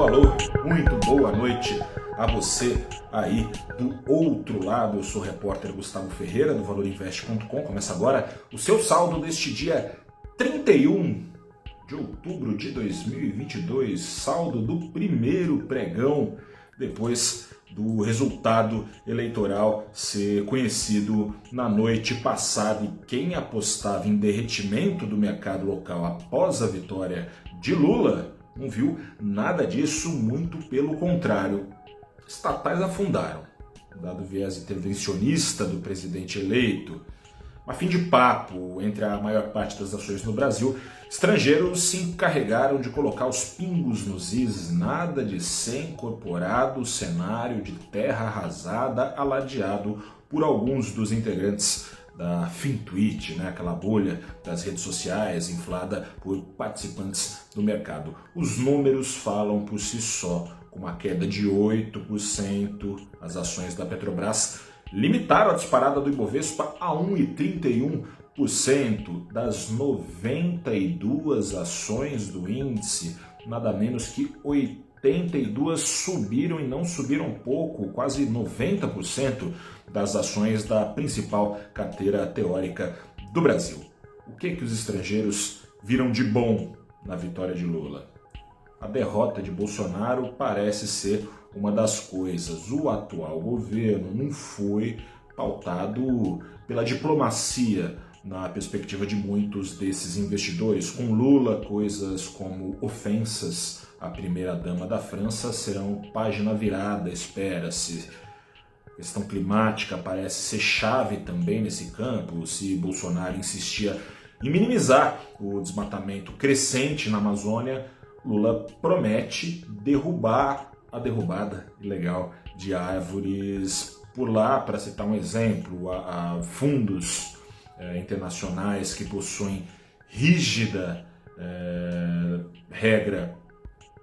Alô, alô, muito boa noite a você aí do outro lado. Eu sou o repórter Gustavo Ferreira do valorinvest.com. Começa agora o seu saldo deste dia 31 de outubro de 2022, saldo do primeiro pregão depois do resultado eleitoral ser conhecido na noite passada e quem apostava em derretimento do mercado local após a vitória de Lula não viu nada disso, muito pelo contrário. Estatais afundaram, dado o viés intervencionista do presidente eleito. A fim de papo entre a maior parte das ações no Brasil, estrangeiros se encarregaram de colocar os pingos nos is, nada de ser incorporado cenário de terra arrasada aladeado por alguns dos integrantes da FinTwitch, né, aquela bolha das redes sociais inflada por participantes do mercado. Os números falam por si só, com uma queda de 8%, as ações da Petrobras limitaram a disparada do Ibovespa a 1,31% das 92 ações do índice, nada menos que 82 subiram e não subiram pouco, quase 90% das ações da principal carteira teórica do Brasil. O que que os estrangeiros viram de bom na vitória de Lula? A derrota de Bolsonaro parece ser uma das coisas. O atual governo não foi pautado pela diplomacia na perspectiva de muitos desses investidores. Com Lula, coisas como ofensas à primeira-dama da França serão página virada, espera-se questão climática parece ser chave também nesse campo. Se Bolsonaro insistia em minimizar o desmatamento crescente na Amazônia, Lula promete derrubar a derrubada ilegal de árvores por lá, para citar um exemplo, a, a fundos é, internacionais que possuem rígida é, regra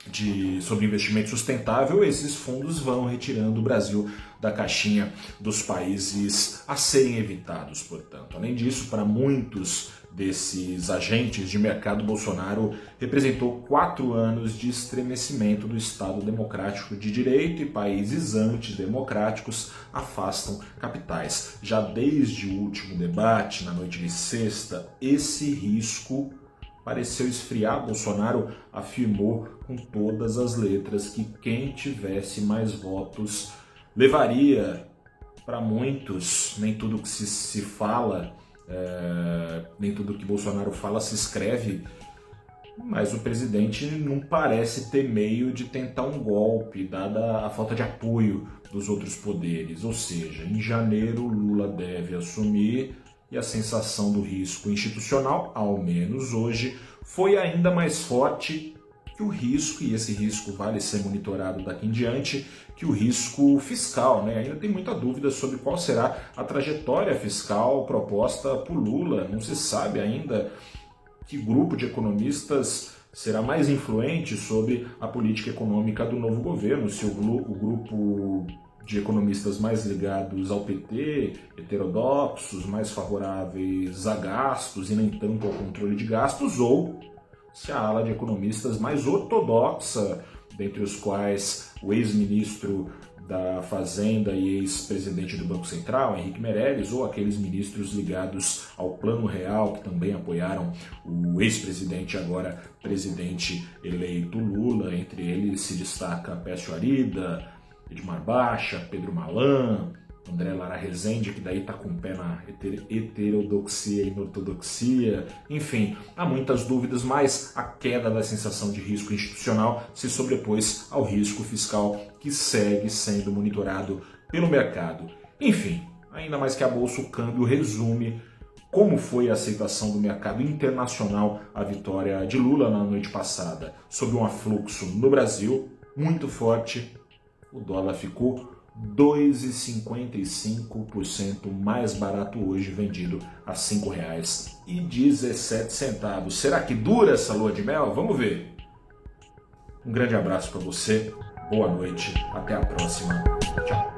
de, sobre investimento sustentável, esses fundos vão retirando o Brasil da caixinha dos países a serem evitados, portanto. Além disso, para muitos desses agentes de mercado, Bolsonaro representou quatro anos de estremecimento do Estado democrático de direito e países antidemocráticos afastam capitais. Já desde o último debate, na noite de sexta, esse risco pareceu esfriar. Bolsonaro afirmou com todas as letras que quem tivesse mais votos levaria para muitos, nem tudo que se, se fala, é, nem tudo que Bolsonaro fala se escreve, mas o presidente não parece ter meio de tentar um golpe, dada a falta de apoio dos outros poderes. Ou seja, em janeiro, Lula deve assumir e a sensação do risco institucional, ao menos hoje, foi ainda mais forte que o risco, e esse risco vale ser monitorado daqui em diante, que o risco fiscal. Né? Ainda tem muita dúvida sobre qual será a trajetória fiscal proposta por Lula. Não se sabe ainda que grupo de economistas será mais influente sobre a política econômica do novo governo, se o, o grupo de economistas mais ligados ao PT, heterodoxos, mais favoráveis a gastos e nem tanto ao controle de gastos, ou se a ala de economistas mais ortodoxa, dentre os quais o ex-ministro da Fazenda e ex-presidente do Banco Central, Henrique Meirelles, ou aqueles ministros ligados ao Plano Real, que também apoiaram o ex-presidente, agora presidente eleito Lula. Entre eles se destaca Pécio Arida, Edmar Baixa, Pedro Malan, André Lara Rezende, que daí está com o pé na heterodoxia e ortodoxia. Enfim, há muitas dúvidas, mas a queda da sensação de risco institucional se sobrepôs ao risco fiscal que segue sendo monitorado pelo mercado. Enfim, ainda mais que a Bolsa, o câmbio resume como foi a aceitação do mercado internacional à vitória de Lula na noite passada. Sob um afluxo no Brasil muito forte, o dólar ficou 2,55% mais barato hoje, vendido a R$ 5,17. Será que dura essa lua de mel? Vamos ver. Um grande abraço para você, boa noite, até a próxima. Tchau.